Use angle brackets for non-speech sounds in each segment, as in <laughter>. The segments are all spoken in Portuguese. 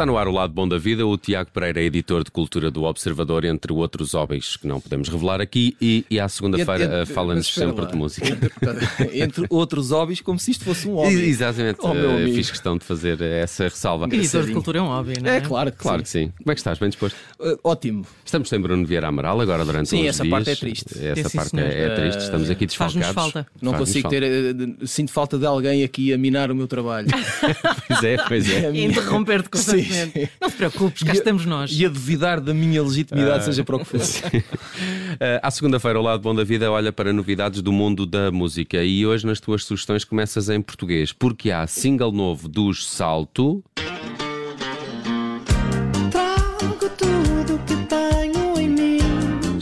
Está no ar o lado bom da vida. O Tiago Pereira é editor de cultura do Observador, entre outros hobbies que não podemos revelar aqui. E, e à segunda-feira fala-nos sempre lá. de música. Entre, entre, outros hobbies, como se isto fosse um <laughs> hobby. Exatamente. Oh, uh, fiz questão de fazer essa ressalva. Editor de cultura é um hobby, não é? É claro que claro sim. que sim. Como é que estás? Bem disposto? Uh, ótimo. Estamos sem Bruno Vieira Amaral agora durante sim, uns essa dias. parte é triste. Essa é, parte é, é, triste. Estamos aqui desfalcados. Faz-nos falta. Não Faz consigo ter. Uh, sinto falta de alguém aqui a minar o meu trabalho. <laughs> pois é, pois é. Interromper-te constantemente. Não te preocupes, cá estamos nós. E a duvidar da minha legitimidade, seja para o que for. <laughs> à segunda-feira, o lado bom da vida olha para novidades do mundo da música. E hoje, nas tuas sugestões, começas em português, porque há single novo dos Salto.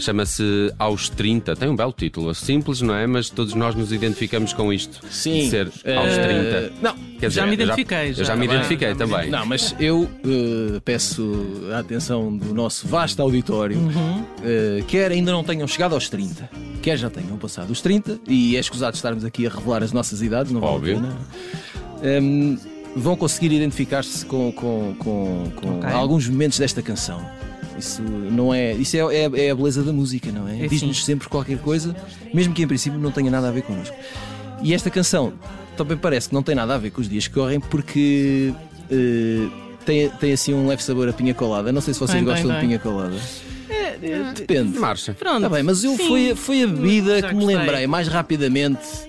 Chama-se Aos 30. Tem um belo título. Simples, não é? Mas todos nós nos identificamos com isto. Sim. De ser aos 30. Não, Quer dizer, já me identifiquei. Eu já, eu já me identifiquei também. Não, mas eu uh, peço a atenção do nosso vasto auditório, uhum. uh, quer ainda não tenham chegado aos 30, quer já tenham passado os 30, e é escusado estarmos aqui a revelar as nossas idades, não Óbvio. vale a pena. Um, vão conseguir identificar-se com, com, com, com okay. alguns momentos desta canção. Isso não é. Isso é, é, é a beleza da música, não é? é Diz-nos sempre qualquer coisa, mesmo que em princípio não tenha nada a ver connosco. E esta canção também parece que não tem nada a ver com os dias que correm, porque uh, tem, tem assim um leve sabor a pinha colada. Não sei se vocês bem, gostam bem, de pinha colada. É, é, Depende. Marcha. Pronto. Tá bem, mas eu foi, foi a bebida que me lembrei mais rapidamente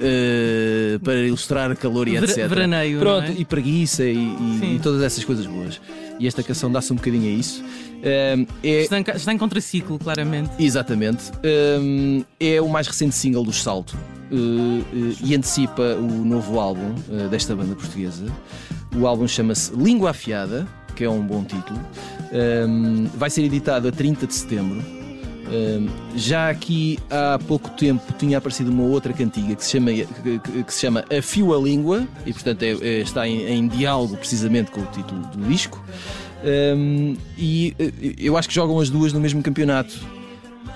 uh, para ilustrar calor e etc. Veraneio. Pronto, é? e preguiça e, e, e, todas essas coisas boas. E esta canção dá-se um bocadinho a isso. Um, é... está, em, está em contraciclo, claramente. Exatamente. Um, é o mais recente single do Salto uh, uh, e antecipa o novo álbum uh, desta banda portuguesa. O álbum chama-se Língua Afiada, que é um bom título. Um, vai ser editado a 30 de setembro. Já aqui há pouco tempo tinha aparecido uma outra cantiga que se chama, que, que se chama Afio a Língua e, portanto, é, é, está em, em diálogo precisamente com o título do disco. Um, e eh, eu acho que jogam as duas no mesmo campeonato,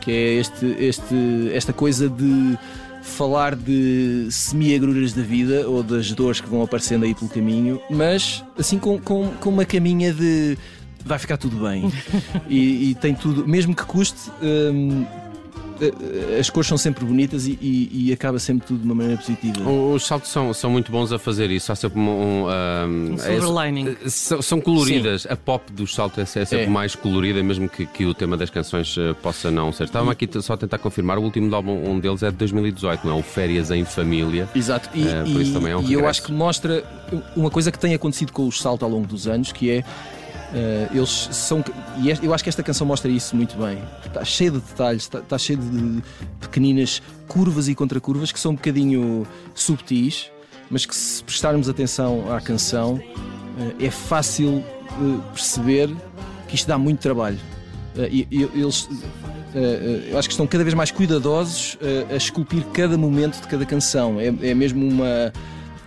que é este, este, esta coisa de falar de semi-agruras da vida ou das dores que vão aparecendo aí pelo caminho, mas assim com, com, com uma caminha de vai ficar tudo bem e, e tem tudo, mesmo que custe. Um, eh, as cores são sempre bonitas e, e, e, acaba sempre tudo de uma maneira positiva. Os saltos são, são muito bons a fazer isso. Há sempre um. um, um silver lining. É, são, são, coloridas. Sim. A pop dos saltos é, é sempre é. mais colorida, mesmo que, que, o tema das canções eh, possa não ser. Estava aqui só a tentar confirmar. O último álbum um deles é de 2018, não é? O Férias em Família. Exato. E, uh, por isso também é um e eu acho que mostra uma coisa que tem acontecido com os saltos ao longo dos anos, que é Uh, eles são. E eu acho que esta canção mostra isso muito bem. Está cheio de detalhes, está, está cheio de pequeninas curvas e contracurvas que são um bocadinho subtis, mas que se prestarmos atenção à canção uh, é fácil uh, perceber que isto dá muito trabalho. e, e eles. eu acho que estão cada vez mais cuidadosos a esculpir cada momento de cada canção. É, é mesmo uma,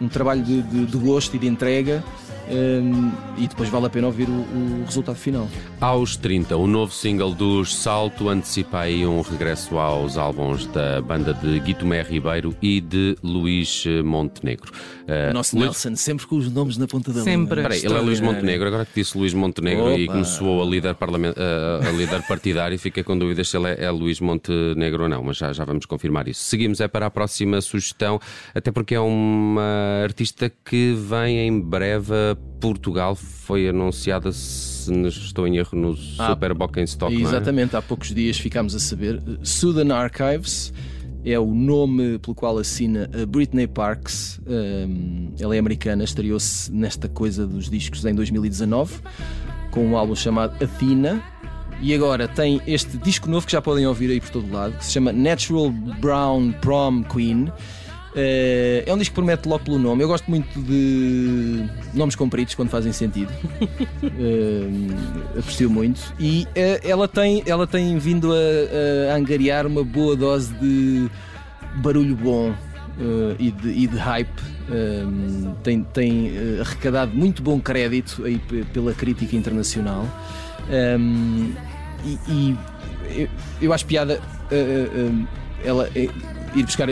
um trabalho de, de, de gosto e de entrega um, e depois vale a pena ouvir o, o, resultado final. Aos 30, o novo single dos Salto antecipa aí um regresso aos álbuns da banda de Guitomé Ribeiro e de Luís Montenegro. Uh, Nosso Luís... Nelson, sempre com os nomes na ponta da sempre. língua. ele é Luís Montenegro, agora que disse Luís Montenegro Opa. e começou a líder, parlament... a líder partidário fica com dúvidas se ele é, é Luís Montenegro ou não, mas já, já vamos confirmar isso. Seguimos é para a próxima sugestão, até porque é uma artista que vem em breve Portugal foi anunciada, se estou em erro, no ah, Super Stock. É? Exatamente, é? há poucos dias ficámos a saber. Sudan Archives é o nome pelo qual assina a Britney Parks. Um, ela é americana, estreou-se nesta coisa dos discos em 2019 com um álbum chamado Athena. E agora tem este disco novo que já podem ouvir aí por todo lado, que se chama Natural Brown Prom Queen. Uh, é um disco que promete logo pelo nome. Eu gosto muito de nomes compridos quando fazem sentido. uh, <laughs> aprecio muito. E uh, ela, tem, ela tem vindo a, a, angariar uma boa dose de barulho bom e de, e, de, hype. tem tem arrecadado muito bom crédito aí pela crítica internacional. Um, e, e eu, eu, acho piada ela ir buscar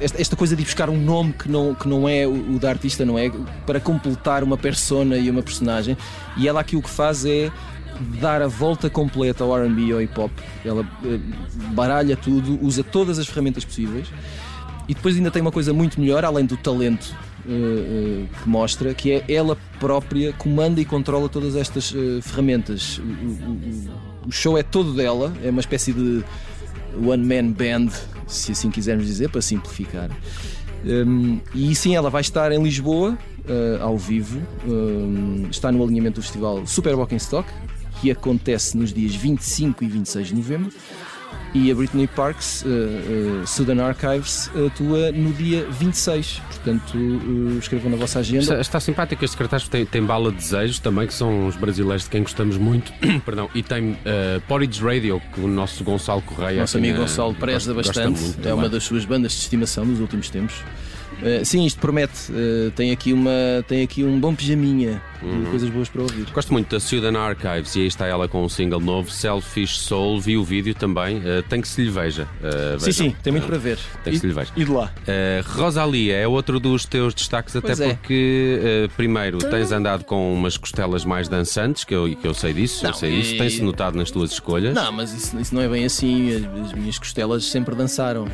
esta, esta, coisa de buscar um nome que não, que não é o, o da artista, não é? Para completar uma persona e uma personagem. E ela aqui o que faz é dar a volta completa ao RB e ao hip hop. Ela uh, baralha tudo, usa todas as ferramentas possíveis. E depois ainda tem uma coisa muito melhor, além do talento uh, uh, que mostra, que é ela própria comanda e controla todas estas ferramentas. O, o, o, show é todo dela, é uma espécie de one man band, se assim quisermos dizer, para simplificar. Um, e sim, ela vai estar em Lisboa, ao vivo, um, está no alinhamento do festival Super Walking Stock, que acontece nos dias 25 e 26 de novembro. E a Britney Parks, uh, uh, Sudan Archives, atua no dia 26. Portanto, uh, escrevam na vossa agenda. Está, está simpático este cartaz, tem, tem Bala de Desejos também, que são os brasileiros de quem gostamos muito. <clears throat> Perdão, e tem uh, Porridge Radio, que o nosso Gonçalo Correia. Nosso amigo Gonçalo preza bastante. Gosta é uma das suas bandas de estimação nos últimos tempos. Sim, isto promete. Tem, aqui uma, tem aqui um bom pijaminha uhum. de coisas boas para ouvir. Gosto muito da Sudan Archives e aí está ela com um single novo, Selfish Soul. Vi o vídeo também. Uh, tem que se lhe veja. sim, sim, tem muito para ver. Tem que se lhe veja. E de lá. Rosalia é outro dos teus destaques, até pois é. porque, é. primeiro, tens andado com umas costelas mais dançantes, que eu, que eu sei disso. Não, eu sei e... disso. Tem-se notado nas tuas escolhas. Não, mas isso, isso, não é bem assim. As, as minhas costelas sempre dançaram.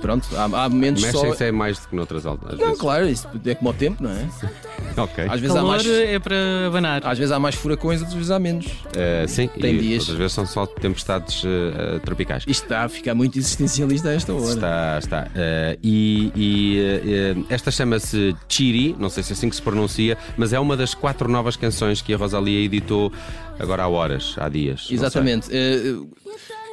pronto, há, há momentos Mexem só é mais do que noutras altas. Não, vezes. claro, isso é como o tempo, não é? <laughs> ok. Às vezes Calor há mais, é para abanar. Às vezes há mais furacões, outras vezes há menos. Uh, sim, Tem e dias. outras vezes são só tempestades uh, tropicais. Isto está a ficar muito existencialista a esta hora. Está, está. Uh, e, e esta chama-se Chiri, não sei se é assim que se pronuncia, mas é uma das quatro novas canções que a Rosalia editou agora há horas, há dias. Exatamente.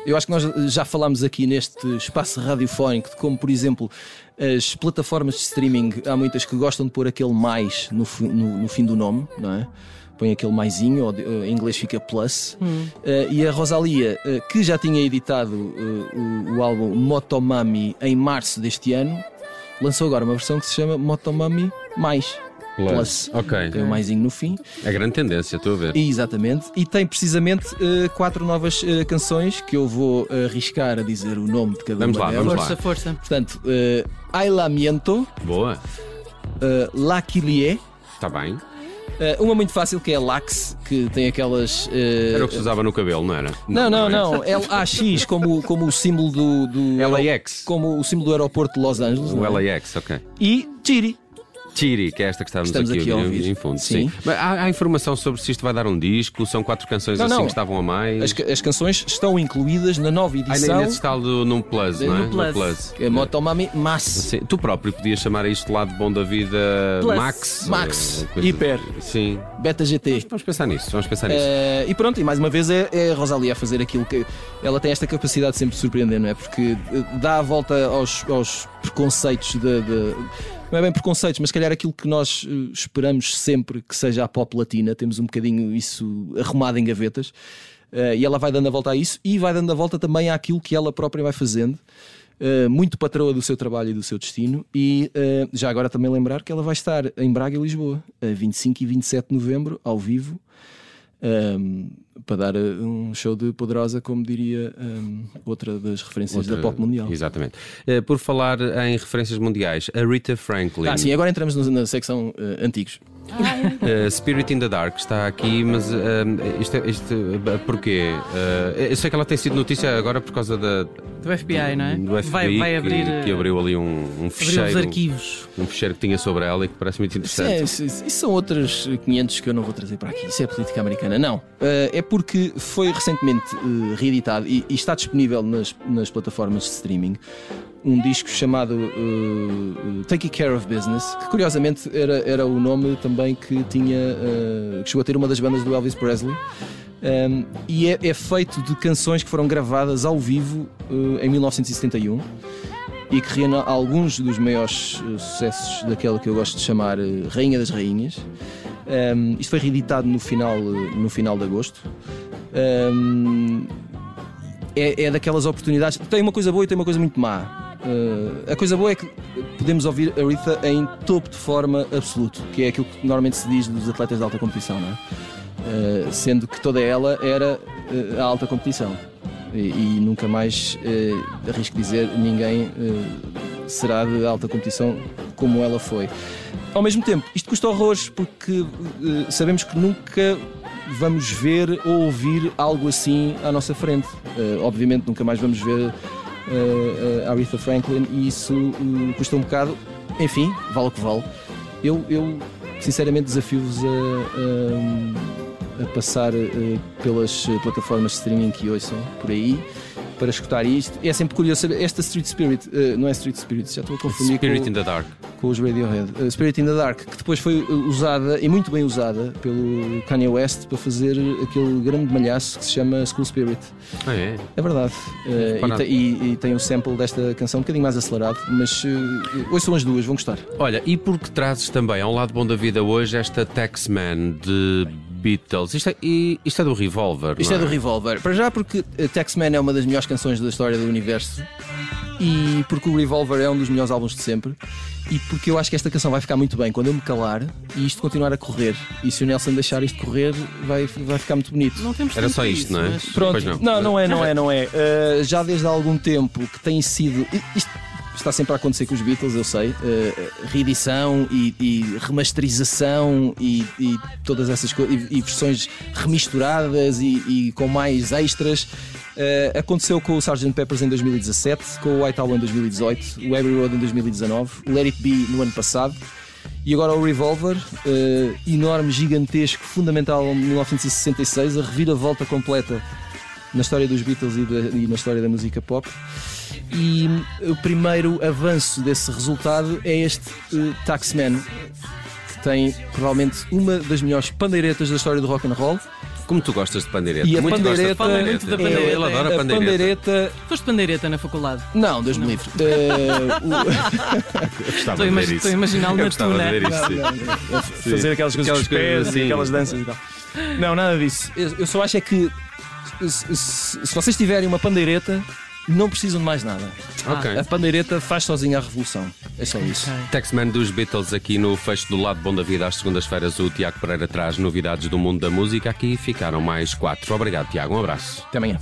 Eu acho que nós já falámos aqui neste espaço radiofónico de como, por exemplo, as plataformas de streaming, há muitas que gostam de pôr aquele mais no, no, no fim do nome, não é? põe aquele maisinho, ou em inglês fica plus. Hum. Uh, e a Rosalia, uh, que já tinha editado uh, o, o, álbum Motomami em março deste ano, lançou agora uma versão que se chama Motomami Mais. Plus. Plus. Ok. Tem o um maisinho no fim. É grande tendência, estou a ver. Exatamente. E tem precisamente uh, quatro novas uh, canções que eu vou arriscar a dizer o nome de cada vamos uma lá, delas. Vamos força, lá. força. Portanto, uh, Ailamiento. Boa. Uh, La Quilie. Está bem. Uh, uma muito fácil que é a Lax, que tem aquelas. Uh, era o que se usava no cabelo, não era? Não, não, não. É LAX, como, como o símbolo do. do LAX. Como o símbolo do aeroporto de Los Angeles. O LAX, ok. E Chiri. Chiri, que é esta que estamos, estamos aqui, aqui a ouvir. Em, fundo. Sim. sim. Mas há, há, informação sobre se isto vai dar um disco? São quatro canções não, assim não. que estavam a mais? As, as, canções estão incluídas na nova edição. Ah, nesse tal do, num Plus, não é? No Plus. No Plus. É Motomami Mass. Sim. Tu próprio podias chamar isto lado bom da vida Plus. Max. Max. Hiper. Sim. Beta GT. Vamos pensar nisso. Vamos pensar nisso. Uh, e pronto, e mais uma vez é, é a Rosalia a fazer aquilo que. Ela tem esta capacidade sempre de surpreender, não é? Porque eh, dá a volta aos, aos preconceitos de, de não é bem preconceitos, mas se calhar aquilo que nós eh, esperamos sempre que seja a pop latina, temos um bocadinho isso arrumado em gavetas. Uh, e ela vai dando a volta a isso e vai dando a volta também àquilo que ela própria vai fazendo. Uh, muito patroa do seu trabalho e do seu destino. E uh, já agora também lembrar que ela vai estar em Braga e Lisboa, a 25 e 27 de novembro, ao vivo um, para dar uh, um show de poderosa, como diria um, outra das referências outra, da pop mundial. Exatamente. Uh, por falar em referências mundiais, a Rita Franklin. Ah, sim, agora entramos na secção uh, antigos. Uh, Spirit in the Dark está aqui, mas uh, isto, é, isto uh, porquê? Uh, eu sei que ela tem sido notícia agora por causa da, do FBI, não é? Do FBI vai, vai abrir, que, que, abriu ali um, um ficheiro. Os arquivos. Um ficheiro que tinha sobre ela e que parece muito interessante. Isso, é, isso, isso são outros 500 que eu não vou trazer para aqui. Isso é política americana. Não. é porque foi recentemente reeditado e, e, está disponível nas, nas plataformas de streaming um disco chamado uh, Take Care of Business, que curiosamente era, era o nome também que tinha uh, que chegou a ter uma das bandas do Elvis Presley. Um, e é, é, feito de canções que foram gravadas ao vivo uh, em 1971 e que reúne alguns dos maiores sucessos daquela que eu gosto de chamar Rainha das Rainhas. Um, isto foi reeditado no final, no final de agosto. Um, é, é, daquelas oportunidades. Tem uma coisa boa e tem uma coisa muito má. Uh, a coisa boa é que podemos ouvir a Aretha em topo de forma absoluto, que é aquilo que normalmente se diz dos atletas de alta competição, não é? Uh, sendo que toda ela era uh, a alta competição. E, e nunca mais, arrisco dizer, ninguém será de alta competição como ela foi. Ao mesmo tempo, isto custa horrores porque sabemos que nunca vamos ver ou ouvir algo assim à nossa frente. Obviamente nunca mais vamos ver uh, Aretha Franklin e isso custa um bocado. Enfim, vale o que vale. Eu, eu sinceramente desafio-vos a, a, a passar pelas plataformas de streaming que ouçam por aí para escutar isto. É sempre curioso saber. Esta Street Spirit, uh, não é Street Spirit, já estou a confundir Spirit com, in the Dark. Com os Radiohead. Uh, Spirit in the Dark, que depois foi eh, usada e muito bem usada pelo Kanye West para fazer aquele grande malhaço que se chama School Spirit. Ah, é? É verdade. Uh, e, e, e, tem o um sample desta canção um bocadinho mais acelerado, mas uh, hoje são as duas, vão gostar. Olha, e porque trazes também ao lado bom da vida hoje esta Taxman de Beatles. Isto é, isto é do Revolver. Isto é? é? do Revolver. Para já, porque Taxman é uma das melhores canções da história do universo e porque o Revolver é um dos melhores álbuns de sempre e porque eu acho que esta canção vai ficar muito bem quando eu me calar e isto continuar a correr. E se o Nelson deixar isto correr, vai, vai ficar muito bonito. Não temos Era só isto, isso, não é? Mas... Pronto, não. não. não, é, não é, não é. Uh, já desde há algum tempo que tem sido. Isto, está sempre a acontecer com os Beatles, eu sei. Uh, reedição e, e remasterização e, e, todas essas coisas, e, e, versões remisturadas e, com mais extras. Uh, aconteceu com o Sgt. Peppers em 2017, com o White Album em 2018, o Abbey Road em 2019, o Let It Be no ano passado. E agora o Revolver, uh, enorme, gigantesco, fundamental em 1966, a reviravolta completa na história dos Beatles e, de, e na história da música pop. E o primeiro avanço desse resultado é este uh, Taxman, que tem provavelmente uma das melhores pandeiretas da história do rock and roll. Como tu gostas de pandeireta? E a muito pandeireta, Fala muito da pandeireta. Ele adora a pandeireta. pandeireta. Foste pandeireta na faculdade? Não, Deus me livre. Estou a a imaginá-lo na de tuna. ver isso, sim. o- fazer aquelas coisas Aquelas com os pés assim. e aquelas danças e tal. Não, nada disso. Eu, eu só acho é que se, se- se vocês tiverem uma pandeireta, não precisam de mais nada. Ok. A pandeireta faz sozinha a revolução. É só isso. Ok. Taxman dos Beatles aqui no fecho do lado bom da vida às segundas-feiras o Tiago Pereira traz novidades do mundo da música aqui ficaram mais quatro obrigado Tiago um abraço Até amanhã.